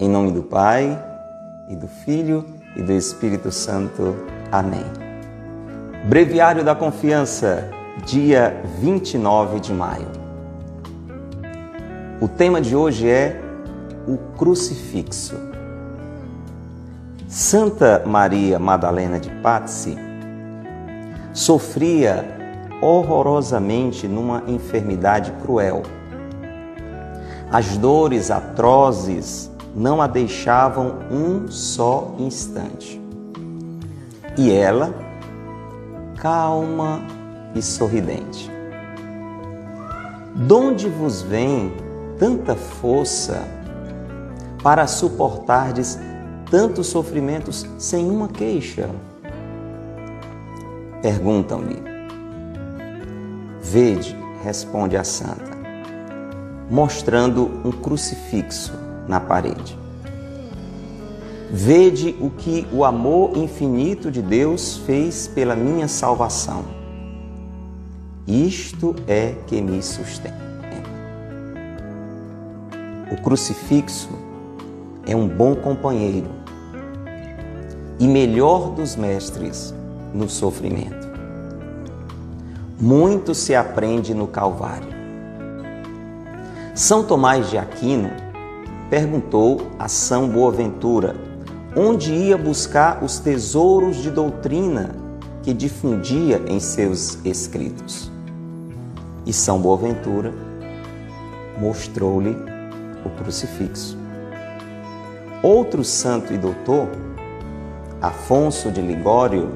Em nome do Pai, e do Filho, e do Espírito Santo. Amém. Breviário da Confiança, dia 29 de maio. O tema de hoje é o crucifixo. Santa Maria Madalena de Pazzi sofria horrorosamente numa enfermidade cruel. As dores atrozes não a deixavam um só instante. E ela, calma e sorridente. Donde vos vem tanta força para suportardes tantos sofrimentos sem uma queixa? Perguntam-lhe. Vede, responde a santa, mostrando um crucifixo na parede. Vede o que o amor infinito de Deus fez pela minha salvação. Isto é que me sustenta. O crucifixo é um bom companheiro e melhor dos mestres no sofrimento. Muito se aprende no Calvário. São Tomás de Aquino perguntou a São Boaventura onde ia buscar os tesouros de doutrina que difundia em seus escritos. E São Boaventura mostrou-lhe o crucifixo. Outro santo e doutor, Afonso de Ligório,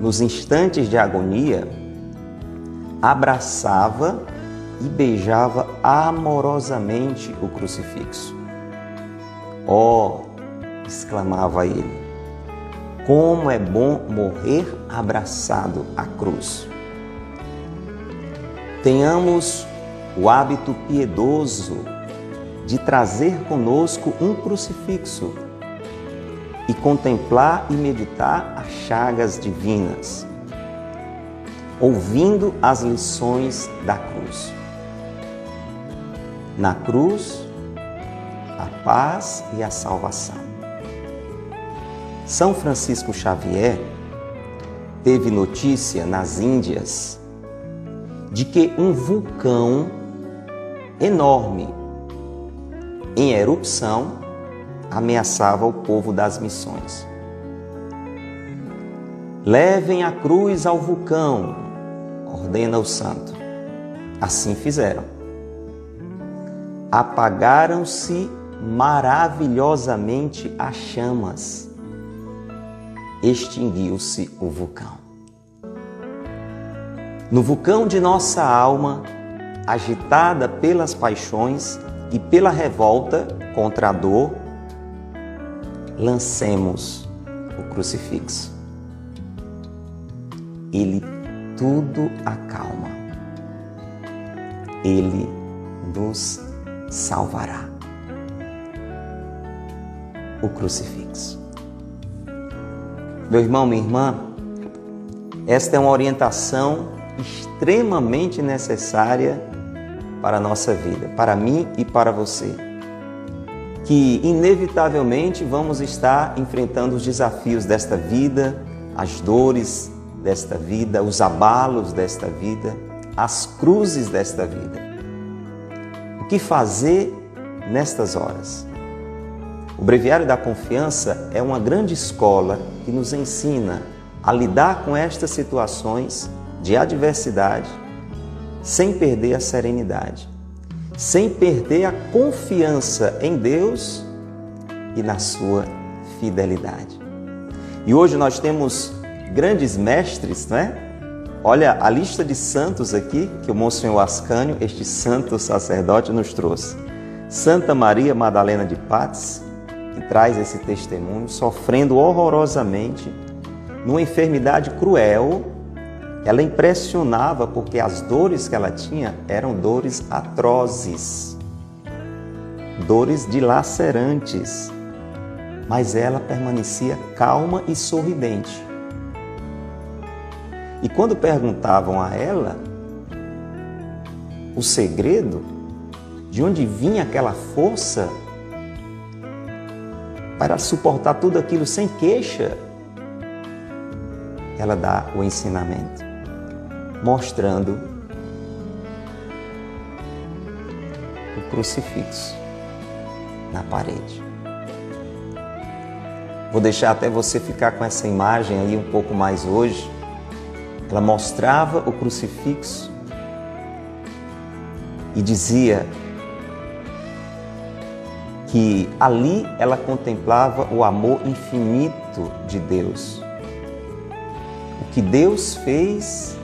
nos instantes de agonia, abraçava e beijava amorosamente o crucifixo. Oh, exclamava ele, como é bom morrer abraçado à cruz. Tenhamos o hábito piedoso de trazer conosco um crucifixo e contemplar e meditar as chagas divinas, ouvindo as lições da cruz. Na cruz, a paz e a salvação. São Francisco Xavier teve notícia nas Índias de que um vulcão enorme em erupção ameaçava o povo das missões. Levem a cruz ao vulcão, ordena o santo. Assim fizeram. Apagaram-se maravilhosamente as chamas. Extinguiu-se o vulcão. No vulcão de nossa alma, agitada pelas paixões e pela revolta contra a dor, lancemos o crucifixo. Ele tudo acalma. Ele nos salvará. O crucifixo. Meu irmão, minha irmã, esta é uma orientação extremamente necessária para a nossa vida, para mim e para você que inevitavelmente vamos estar enfrentando os desafios desta vida, as dores desta vida, os abalos desta vida, as cruzes desta vida. Que fazer nestas horas? O Breviário da Confiança é uma grande escola que nos ensina a lidar com estas situações de adversidade sem perder a serenidade sem perder a confiança em Deus e na sua fidelidade. E hoje nós temos grandes mestres, não é? Olha a lista de santos aqui que o Monsenhor Ascânio, este santo sacerdote, nos trouxe. Santa Maria Madalena de Paz, que traz esse testemunho, sofrendo horrorosamente numa enfermidade cruel ela impressionava porque as dores que ela tinha eram dores atrozes, dores dilacerantes, mas ela permanecia calma e sorridente. E quando perguntavam a ela o segredo, de onde vinha aquela força, para suportar tudo aquilo sem queixa, ela dá o ensinamento, mostrando o crucifixo na parede. Vou deixar até você ficar com essa imagem aí um pouco mais hoje. Ela mostrava o crucifixo e dizia que ali ela contemplava o amor infinito de Deus. O que Deus fez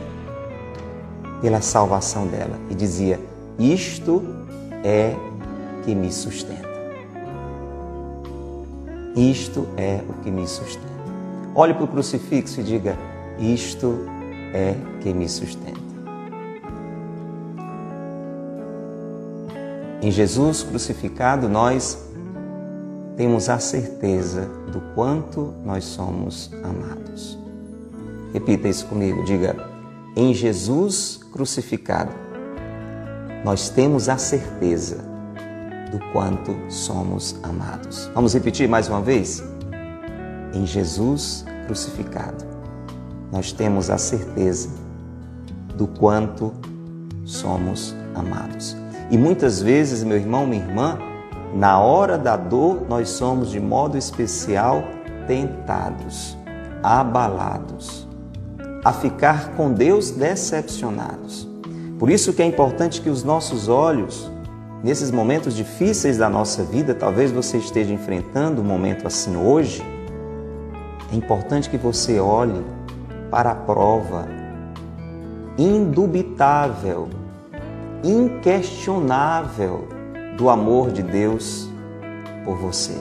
pela salvação dela. E dizia: Isto é que me sustenta. Isto é o que me sustenta. Olhe para o crucifixo e diga: Isto é que me sustenta. Em Jesus crucificado, nós temos a certeza do quanto nós somos amados. Repita isso comigo, diga: em Jesus crucificado, nós temos a certeza do quanto somos amados. Vamos repetir mais uma vez? Em Jesus crucificado, nós temos a certeza do quanto somos amados. E muitas vezes, meu irmão, minha irmã, na hora da dor, nós somos de modo especial tentados, abalados, a ficar com Deus decepcionados. Por isso que é importante que os nossos olhos, nesses momentos difíceis da nossa vida, talvez você esteja enfrentando um momento assim hoje, é importante que você olhe para a prova indubitável inquestionável do amor de Deus por você.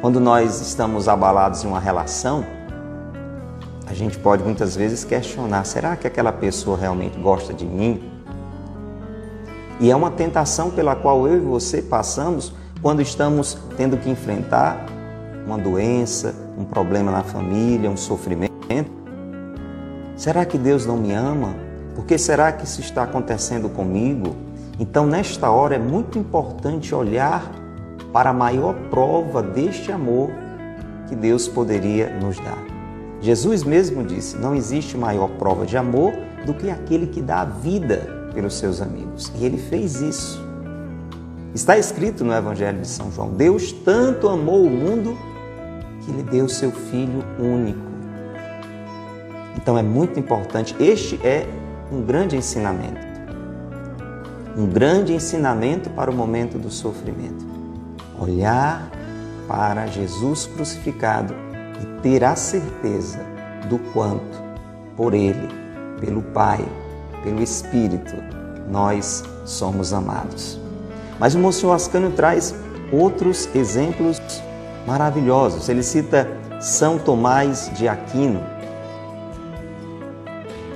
Quando nós estamos abalados em uma relação, a gente pode muitas vezes questionar: será que aquela pessoa realmente gosta de mim? E é uma tentação pela qual eu e você passamos quando estamos tendo que enfrentar uma doença, um problema na família, um sofrimento. Será que Deus não me ama? Por que será que isso está acontecendo comigo? Então, nesta hora, é muito importante olhar para a maior prova deste amor que Deus poderia nos dar. Jesus mesmo disse: Não existe maior prova de amor do que aquele que dá a vida pelos seus amigos. E ele fez isso. Está escrito no Evangelho de São João: Deus tanto amou o mundo que lhe deu seu Filho único. Então é muito importante. Este é um grande ensinamento. Um grande ensinamento para o momento do sofrimento. Olhar para Jesus crucificado e ter a certeza do quanto, por Ele, pelo Pai, pelo Espírito, nós somos amados. Mas o Monsenhor Ascânio traz outros exemplos maravilhosos. Ele cita São Tomás de Aquino,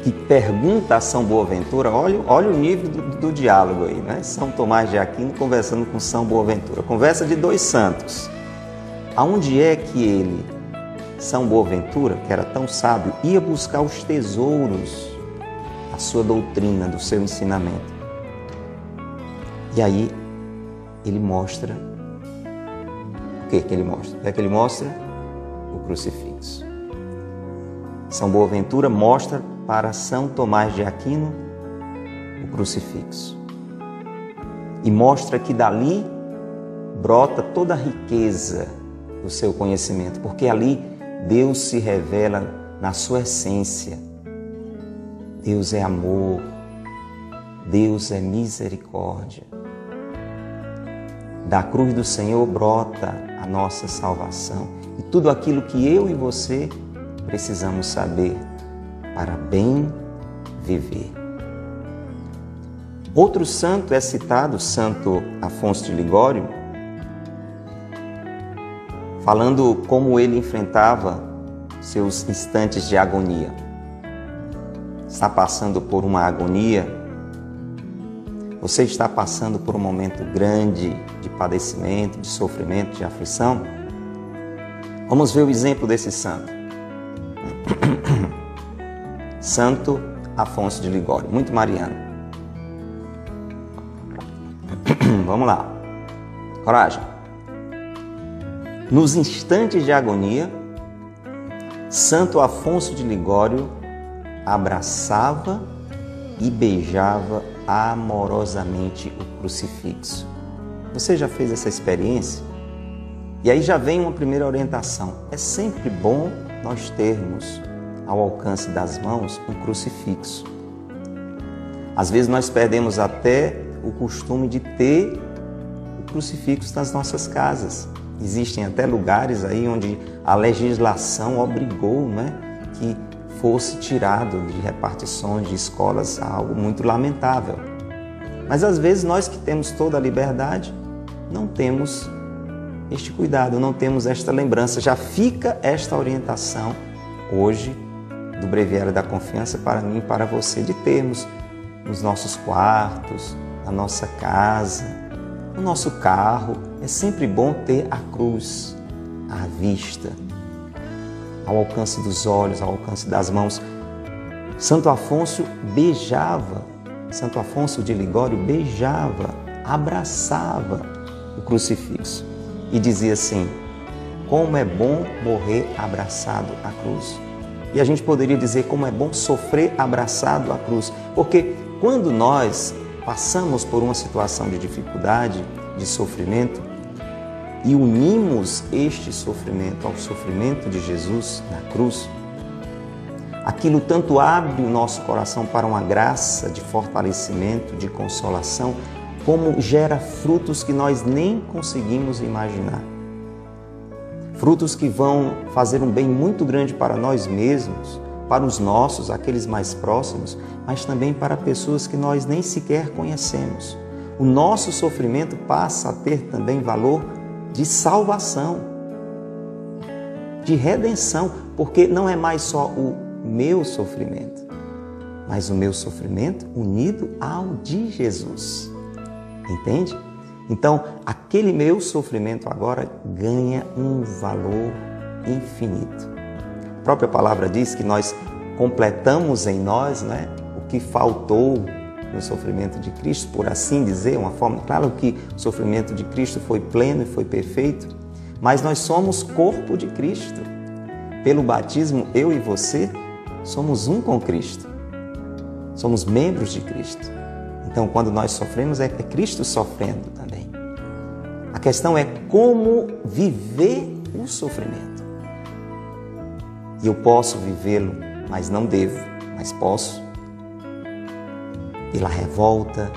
que pergunta a São Boaventura, olha, olha o nível do, do, diálogo aí, né? São Tomás de Aquino conversando com São Boaventura. Conversa de dois santos. Aonde é que ele, São Boaventura, que era tão sábio, ia buscar os tesouros da sua doutrina, do seu ensinamento? E aí ele mostra o que que ele mostra? O que é que ele mostra? O crucifixo. São Boaventura mostra para São Tomás de Aquino o crucifixo. E mostra que dali brota toda a riqueza do seu conhecimento, porque ali Deus se revela na sua essência. Deus é amor, Deus é misericórdia. Da cruz do Senhor brota a nossa salvação e tudo aquilo que eu e você precisamos saber para bem viver. Outro santo é citado, Santo Afonso de Ligório, falando como ele enfrentava seus instantes de agonia. Está passando por uma agonia? Você está passando por um momento grande de padecimento, de sofrimento, de aflição? Vamos ver o exemplo desse santo. Santo Afonso de Ligório, muito mariano. Vamos lá. Coragem. Nos instantes de agonia, Santo Afonso de Ligório abraçava e beijava amorosamente o crucifixo. Você já fez essa experiência? E aí já vem uma primeira orientação. É sempre bom nós termos ao alcance das mãos um crucifixo. Às vezes nós perdemos até o costume de ter o crucifixo nas nossas casas. Existem até lugares aí onde a legislação obrigou né, que fosse tirado de repartições de escolas algo muito lamentável. Mas às vezes nós que temos toda a liberdade não temos este cuidado, não temos esta lembrança. Já fica esta orientação hoje do Breviário da Confiança para mim e para você de termos nos nossos quartos, na nossa casa, no nosso carro. É sempre bom ter a cruz à vista, ao alcance dos olhos, ao alcance das mãos. Santo Afonso beijava, Santo Afonso de Ligório beijava, abraçava o crucifixo e dizia assim: Como é bom morrer abraçado à cruz. E a gente poderia dizer como é bom sofrer abraçado à cruz, porque quando nós passamos por uma situação de dificuldade, de sofrimento, e unimos este sofrimento ao sofrimento de Jesus na cruz, aquilo tanto abre o nosso coração para uma graça de fortalecimento, de consolação, como gera frutos que nós nem conseguimos imaginar. Frutos que vão fazer um bem muito grande para nós mesmos, para os nossos, aqueles mais próximos, mas também para pessoas que nós nem sequer conhecemos. O nosso sofrimento passa a ter também valor de salvação, de redenção, porque não é mais só o meu sofrimento, mas o meu sofrimento unido ao de Jesus. Entende? Então, aquele meu sofrimento agora ganha um valor infinito. A própria palavra diz que nós completamos em nós né, o que faltou no sofrimento de Cristo, por assim dizer, uma forma. Claro que o sofrimento de Cristo foi pleno e foi perfeito, mas nós somos corpo de Cristo. Pelo batismo, eu e você somos um com Cristo. Somos membros de Cristo. Então, quando nós sofremos, é, é Cristo sofrendo também. A questão é como viver o sofrimento. E eu posso vivê-lo, mas não devo, mas posso. Pela revolta,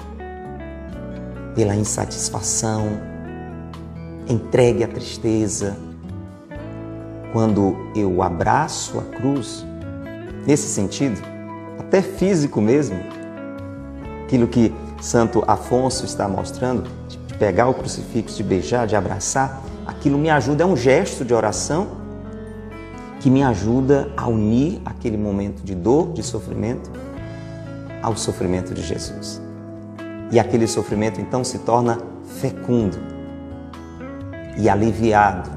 pela insatisfação, entregue à tristeza. Quando eu abraço a cruz, nesse sentido, até físico mesmo, aquilo que Santo Afonso está mostrando, de pegar o crucifixo, de beijar, de abraçar, aquilo me ajuda, é um gesto de oração que me ajuda a unir aquele momento de dor, de sofrimento, ao sofrimento de Jesus. E aquele sofrimento então se torna fecundo e aliviado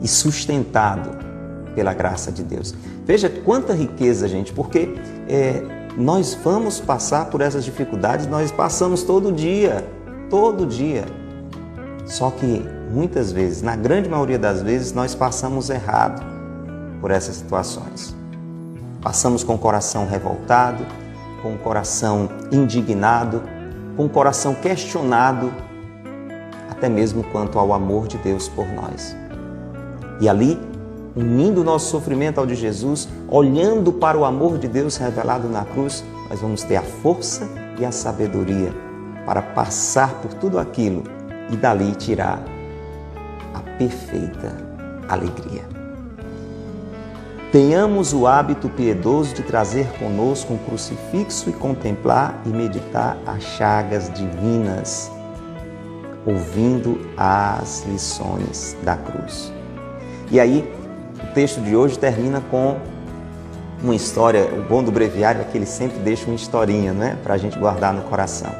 e sustentado pela graça de Deus. Veja quanta riqueza, gente, porque é, nós vamos passar por essas dificuldades, nós passamos todo dia, todo dia. Só que muitas vezes, na grande maioria das vezes, nós passamos errado por essas situações. Passamos com o coração revoltado, com o coração indignado, com o coração questionado, até mesmo quanto ao amor de Deus por nós. E ali unindo o nosso sofrimento ao de Jesus, olhando para o amor de Deus revelado na cruz, nós vamos ter a força e a sabedoria para passar por tudo aquilo e dali tirar a perfeita alegria. Tenhamos o hábito piedoso de trazer conosco um crucifixo e contemplar e meditar as chagas divinas, ouvindo as lições da cruz. E aí, o texto de hoje termina com uma história. O bom do breviário é que ele sempre deixa uma historinha, né, para a gente guardar no coração.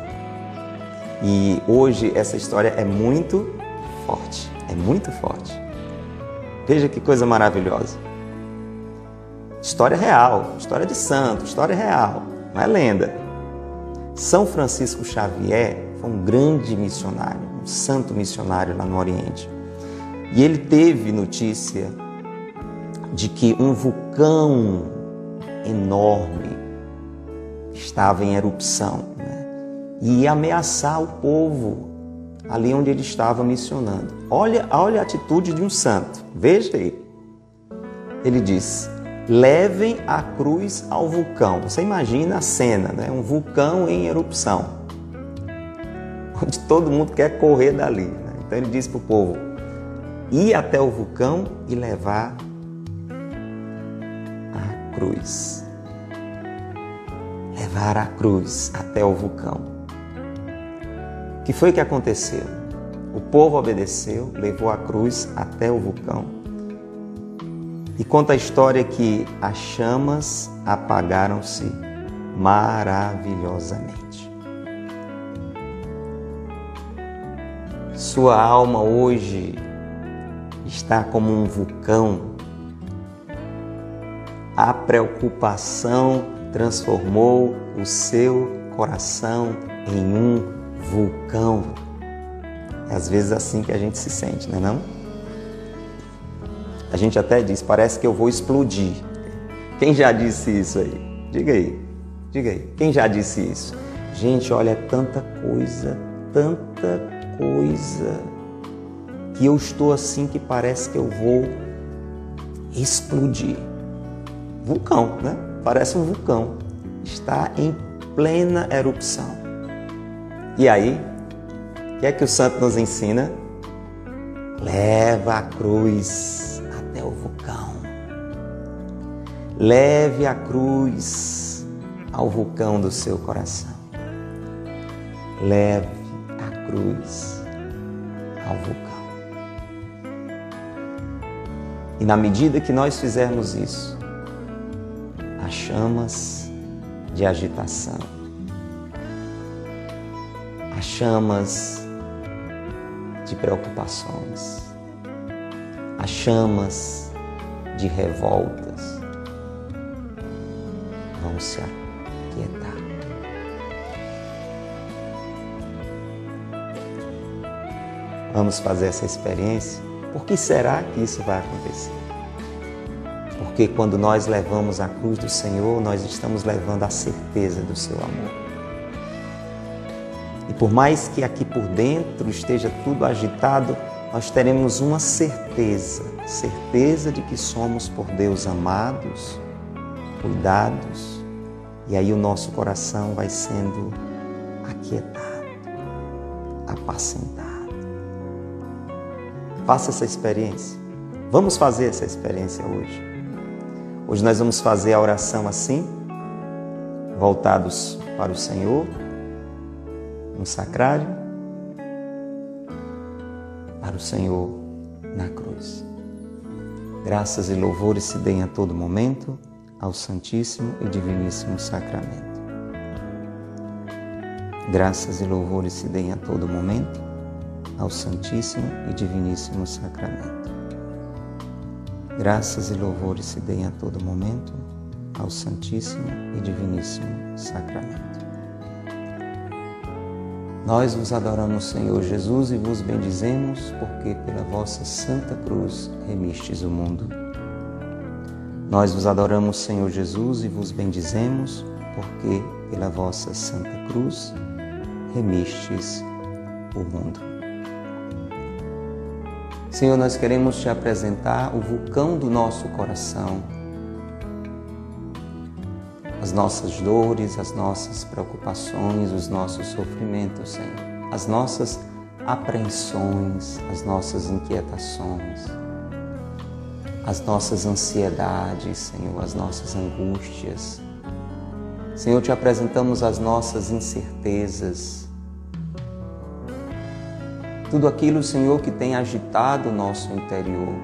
E hoje essa história é muito forte, é muito forte. Veja que coisa maravilhosa. História real, história de santo, história real, não é lenda. São Francisco Xavier foi um grande missionário, um santo missionário lá no Oriente. E ele teve notícia de que um vulcão enorme estava em erupção né? E ameaçar o povo ali onde ele estava missionando. Olha, olha a atitude de um santo, veja aí. Ele diz: levem a cruz ao vulcão. Você imagina a cena, né? um vulcão em erupção, onde todo mundo quer correr dali. Né? Então ele diz para o povo: ir até o vulcão e levar a cruz. Levar a cruz até o vulcão. Que foi que aconteceu? O povo obedeceu, levou a cruz até o vulcão. E conta a história que as chamas apagaram-se maravilhosamente. Sua alma hoje está como um vulcão. A preocupação transformou o seu coração em um vulcão. É às vezes assim que a gente se sente, não é não? A gente até diz, parece que eu vou explodir. Quem já disse isso aí? Diga aí, diga aí. Quem já disse isso? Gente, olha, é tanta coisa, tanta coisa que eu estou assim que parece que eu vou explodir. Vulcão, né? Parece um vulcão. Está em plena erupção. E aí, o que é que o santo nos ensina? Leva a cruz até o vulcão. Leve a cruz ao vulcão do seu coração. Leve a cruz ao vulcão. E na medida que nós fizermos isso, as chamas de agitação, as chamas de preocupações, as chamas de revoltas vão se aquietar. Vamos fazer essa experiência? Por que será que isso vai acontecer? Porque quando nós levamos a cruz do Senhor, nós estamos levando a certeza do seu amor. E por mais que aqui por dentro esteja tudo agitado, nós teremos uma certeza, certeza de que somos por Deus amados, cuidados, e aí o nosso coração vai sendo aquietado, apacentado. Faça essa experiência. Vamos fazer essa experiência hoje. Hoje nós vamos fazer a oração assim, voltados para o Senhor, no sacrário, para o Senhor na cruz. Graças e louvores se deem a todo momento ao Santíssimo e Diviníssimo Sacramento. Graças e louvores se deem a todo momento ao Santíssimo e Diviníssimo Sacramento. Graças e louvores se deem a todo momento ao Santíssimo e Diviníssimo Sacramento. Nós vos adoramos, Senhor Jesus, e vos bendizemos, porque pela vossa Santa Cruz remistes o mundo. Nós vos adoramos, Senhor Jesus, e vos bendizemos, porque pela vossa Santa Cruz remistes o mundo. Senhor, nós queremos te apresentar o vulcão do nosso coração, as nossas dores, as nossas preocupações, os nossos sofrimentos, Senhor, as nossas apreensões, as nossas inquietações, as nossas ansiedades, Senhor, as nossas angústias. Senhor, te apresentamos as nossas incertezas, tudo aquilo, Senhor, que tem agitado o nosso interior,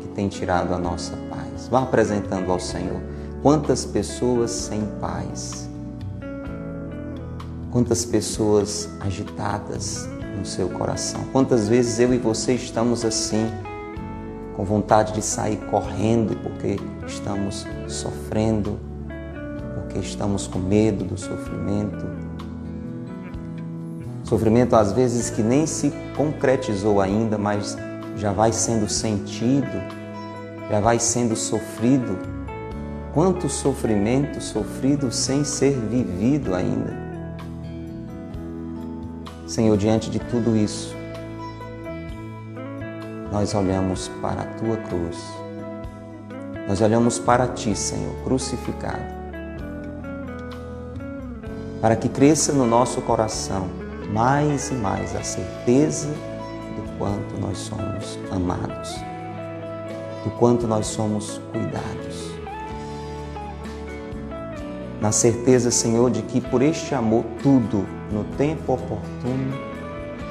que tem tirado a nossa paz. Vá apresentando ao Senhor. Quantas pessoas sem paz, quantas pessoas agitadas no seu coração. Quantas vezes eu e você estamos assim, com vontade de sair correndo porque estamos sofrendo, porque estamos com medo do sofrimento, Sofrimento às vezes que nem se concretizou ainda, mas já vai sendo sentido, já vai sendo sofrido. Quanto sofrimento sofrido sem ser vivido ainda. Senhor, diante de tudo isso, nós olhamos para a tua cruz. Nós olhamos para ti, Senhor, crucificado. Para que cresça no nosso coração mais e mais a certeza do quanto nós somos amados, do quanto nós somos cuidados. Na certeza, Senhor, de que por este amor tudo, no tempo oportuno,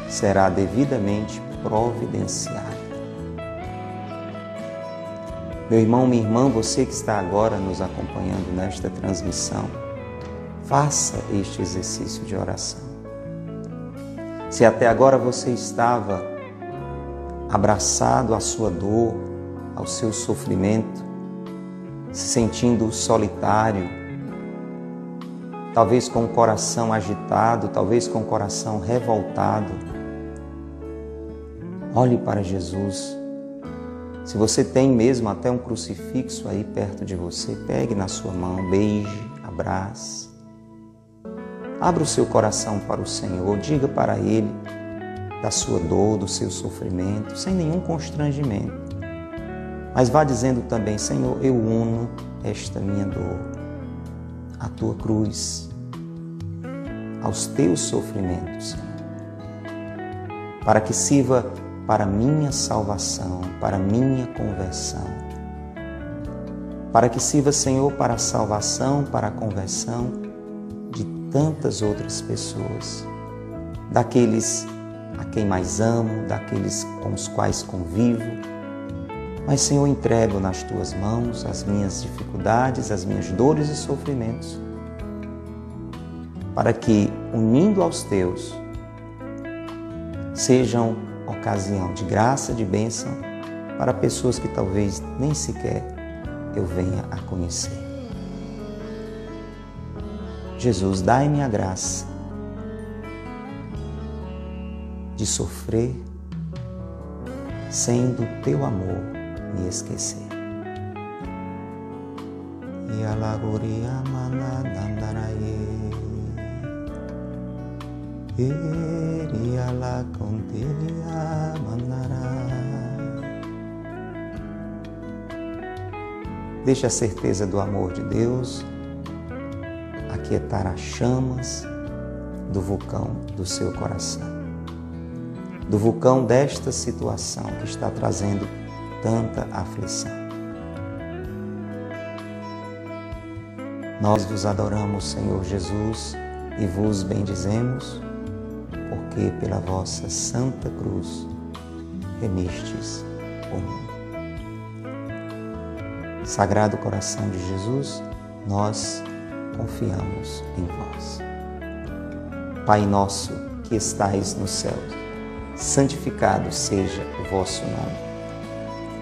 será devidamente providenciado. Meu irmão, minha irmã, você que está agora nos acompanhando nesta transmissão, faça este exercício de oração. Se até agora você estava abraçado à sua dor, ao seu sofrimento, se sentindo solitário, talvez com o coração agitado, talvez com o coração revoltado, olhe para Jesus. Se você tem mesmo até um crucifixo aí perto de você, pegue na sua mão, beije, abrace. Abra o seu coração para o Senhor, diga para Ele da sua dor, do seu sofrimento, sem nenhum constrangimento. Mas vá dizendo também: Senhor, eu uno esta minha dor à tua cruz, aos teus sofrimentos, para que sirva para minha salvação, para minha conversão. Para que sirva, Senhor, para a salvação, para a conversão tantas outras pessoas, daqueles a quem mais amo, daqueles com os quais convivo. Mas, Senhor, entrego nas tuas mãos as minhas dificuldades, as minhas dores e sofrimentos, para que, unindo aos teus, sejam ocasião de graça, de bênção para pessoas que talvez nem sequer eu venha a conhecer. Jesus, dai-me a graça de sofrer sem do teu amor me esquecer. E alagoria manadandaraye. E ala contelia mandará. Deixe a certeza do amor de Deus aquietar as chamas do vulcão do seu coração, do vulcão desta situação que está trazendo tanta aflição. Nós vos adoramos, Senhor Jesus, e vos bendizemos, porque pela vossa santa cruz remistes o mundo. Sagrado coração de Jesus, nós confiamos em vós. Pai nosso que estais nos céus, santificado seja o vosso nome.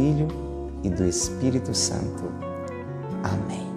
Filho e do Espírito Santo. Amém.